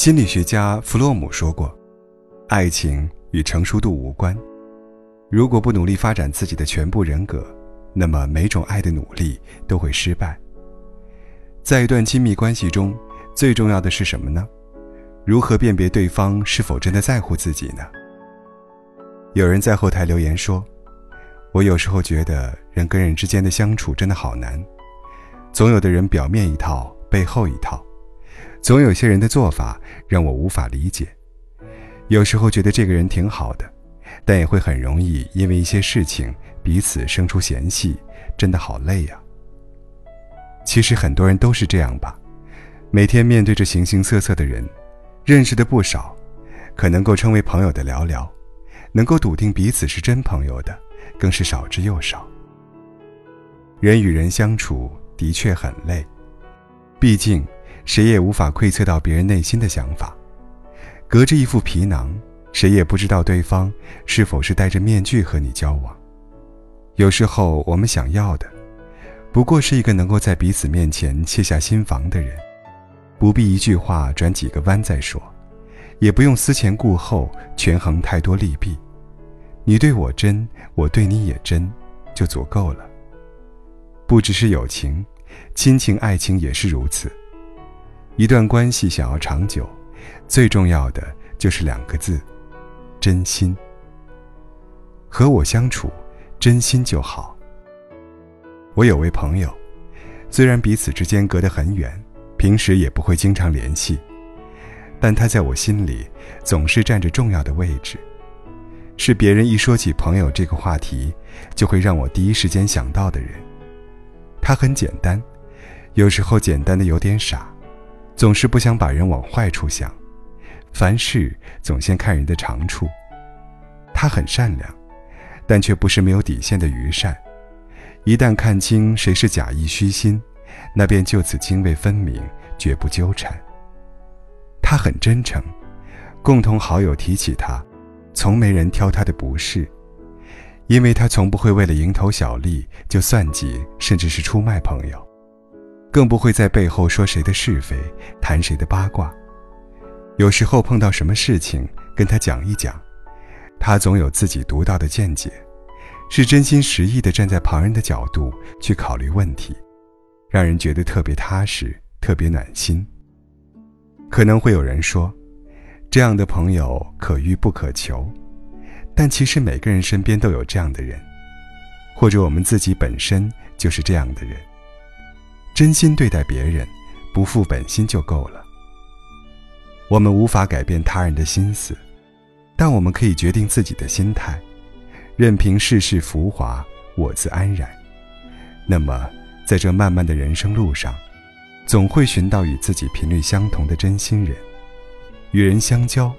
心理学家弗洛姆说过：“爱情与成熟度无关。如果不努力发展自己的全部人格，那么每种爱的努力都会失败。”在一段亲密关系中，最重要的是什么呢？如何辨别对方是否真的在乎自己呢？有人在后台留言说：“我有时候觉得人跟人之间的相处真的好难，总有的人表面一套，背后一套。”总有些人的做法让我无法理解，有时候觉得这个人挺好的，但也会很容易因为一些事情彼此生出嫌隙，真的好累呀。其实很多人都是这样吧，每天面对着形形色色的人，认识的不少，可能够称为朋友的寥寥，能够笃定彼此是真朋友的，更是少之又少。人与人相处的确很累，毕竟。谁也无法窥测到别人内心的想法，隔着一副皮囊，谁也不知道对方是否是戴着面具和你交往。有时候，我们想要的，不过是一个能够在彼此面前卸下心防的人，不必一句话转几个弯再说，也不用思前顾后权衡太多利弊。你对我真，我对你也真，就足够了。不只是友情，亲情、爱情也是如此。一段关系想要长久，最重要的就是两个字：真心。和我相处，真心就好。我有位朋友，虽然彼此之间隔得很远，平时也不会经常联系，但他在我心里总是占着重要的位置，是别人一说起朋友这个话题，就会让我第一时间想到的人。他很简单，有时候简单的有点傻。总是不想把人往坏处想，凡事总先看人的长处。他很善良，但却不是没有底线的愚善。一旦看清谁是假意虚心，那便就此泾渭分明，绝不纠缠。他很真诚，共同好友提起他，从没人挑他的不是，因为他从不会为了蝇头小利就算计，甚至是出卖朋友。更不会在背后说谁的是非，谈谁的八卦。有时候碰到什么事情，跟他讲一讲，他总有自己独到的见解，是真心实意的站在旁人的角度去考虑问题，让人觉得特别踏实，特别暖心。可能会有人说，这样的朋友可遇不可求，但其实每个人身边都有这样的人，或者我们自己本身就是这样的人。真心对待别人，不负本心就够了。我们无法改变他人的心思，但我们可以决定自己的心态，任凭世事浮华，我自安然。那么，在这漫漫的人生路上，总会寻到与自己频率相同的真心人。与人相交，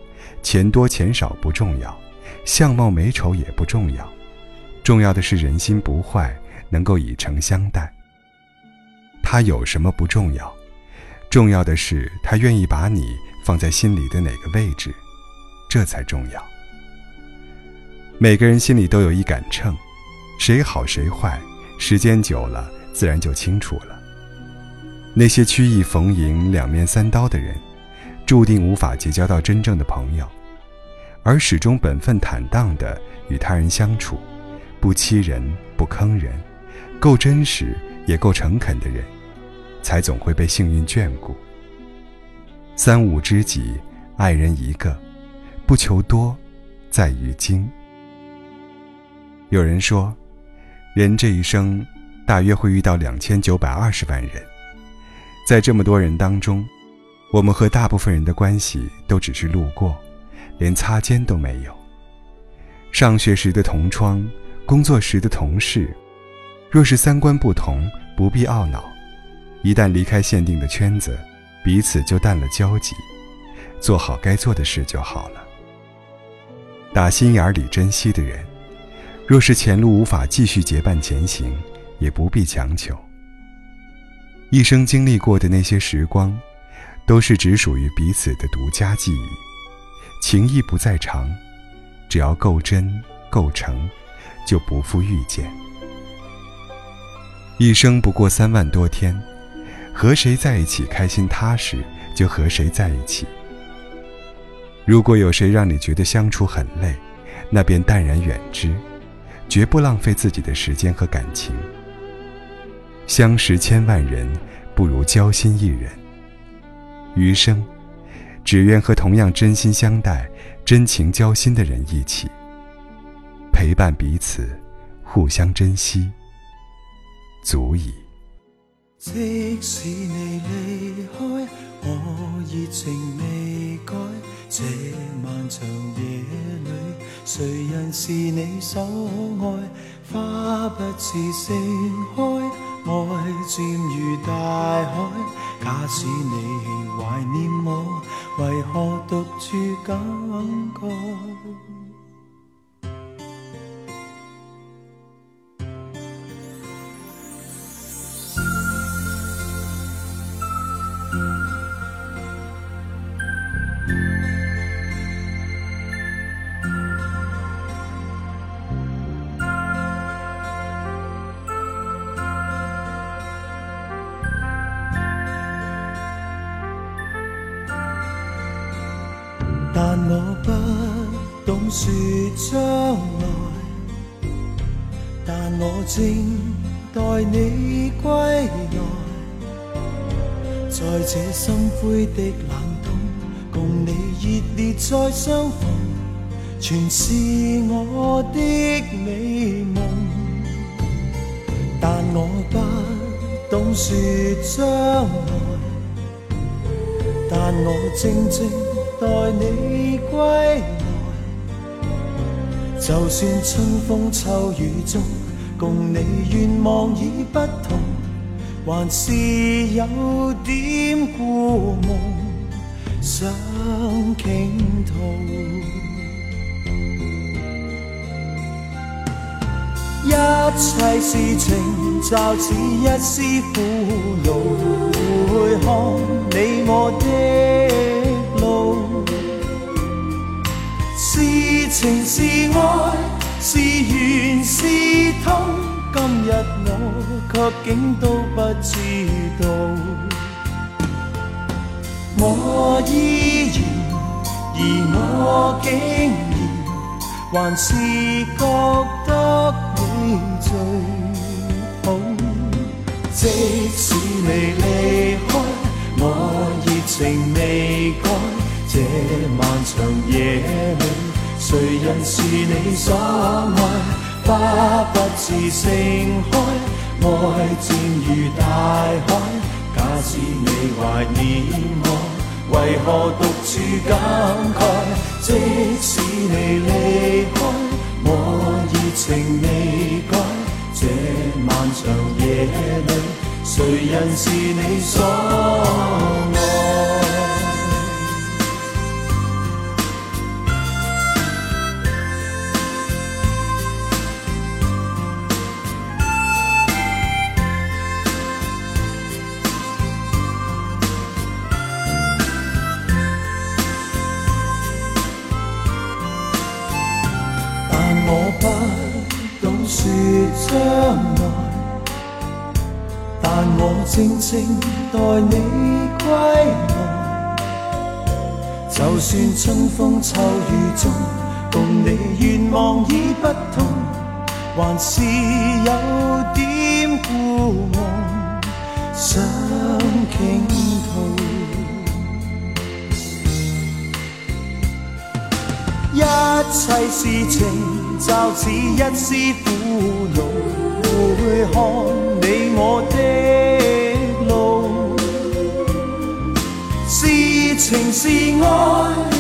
钱多钱少不重要，相貌美丑也不重要，重要的是人心不坏，能够以诚相待。他有什么不重要，重要的是他愿意把你放在心里的哪个位置，这才重要。每个人心里都有一杆秤，谁好谁坏，时间久了自然就清楚了。那些曲意逢迎、两面三刀的人，注定无法结交到真正的朋友；而始终本分坦荡的与他人相处，不欺人不坑人，够真实也够诚恳的人。才总会被幸运眷顾。三五知己，爱人一个，不求多，在于精。有人说，人这一生大约会遇到两千九百二十万人，在这么多人当中，我们和大部分人的关系都只是路过，连擦肩都没有。上学时的同窗，工作时的同事，若是三观不同，不必懊恼。一旦离开限定的圈子，彼此就淡了交集，做好该做的事就好了。打心眼里珍惜的人，若是前路无法继续结伴前行，也不必强求。一生经历过的那些时光，都是只属于彼此的独家记忆。情谊不在长，只要够真够诚，就不负遇见。一生不过三万多天。和谁在一起开心踏实，就和谁在一起；如果有谁让你觉得相处很累，那便淡然远之，绝不浪费自己的时间和感情。相识千万人，不如交心一人。余生，只愿和同样真心相待、真情交心的人一起，陪伴彼此，互相珍惜，足矣。即使你离开，我热情未改。这漫长夜里，谁人是你所爱？花不似盛开，爱渐如大海。假使你怀念我，为何独处感慨？说将来，但我正待你归来。在这心灰的冷冬，共你热烈再相逢，全是我的美梦。但我不懂说将来，但我静静。待你归来，就算春风秋雨中，共你愿望已不同，还是有点故梦想倾吐。一切事情就似一丝苦恼，回看你我的。情是爱，是缘是痛，今日我却竟都不知道。我依然，而我竟然还是觉得你最好。即使你离开，我热情未改。这漫长夜里。谁人是你所爱？花不自盛开，爱渐如大海。假使你怀念我，为何独处感慨？即使你离开，我热情未改。这漫长夜里，谁人是你所爱？静静待你归来。就算春风秋雨中，共你愿望已不同，还是有点故梦想倾吐。一切事情就似一丝苦恼。回看你我的情是爱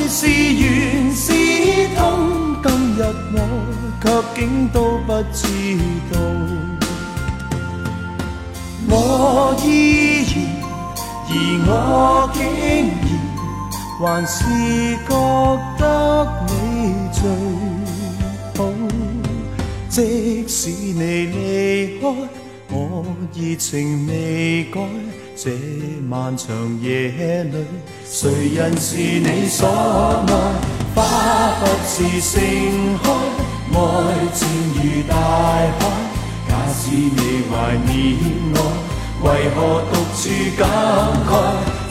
是缘是痛，今日我却竟都不知道。我依然，而我竟然还是觉得你最好。即使你离开，我热情未改。这漫长夜里，谁人是你所爱？花不是盛开，爱渐如大海。假使你怀念我，为何独处感慨？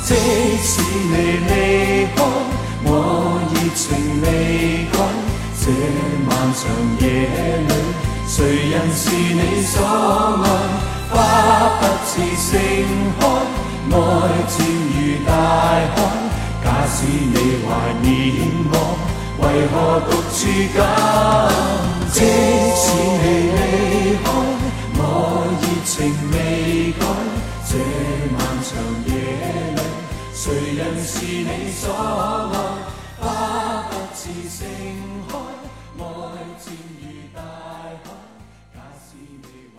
即使你离开，我热情未改。这漫长夜里，谁人是你所爱？花不似盛开，爱渐如大海。假使你怀念我，为何独处感？即使你离开，我热情未改。这漫长夜里，谁人是你所爱？花不似盛开，爱渐如大海。假使你。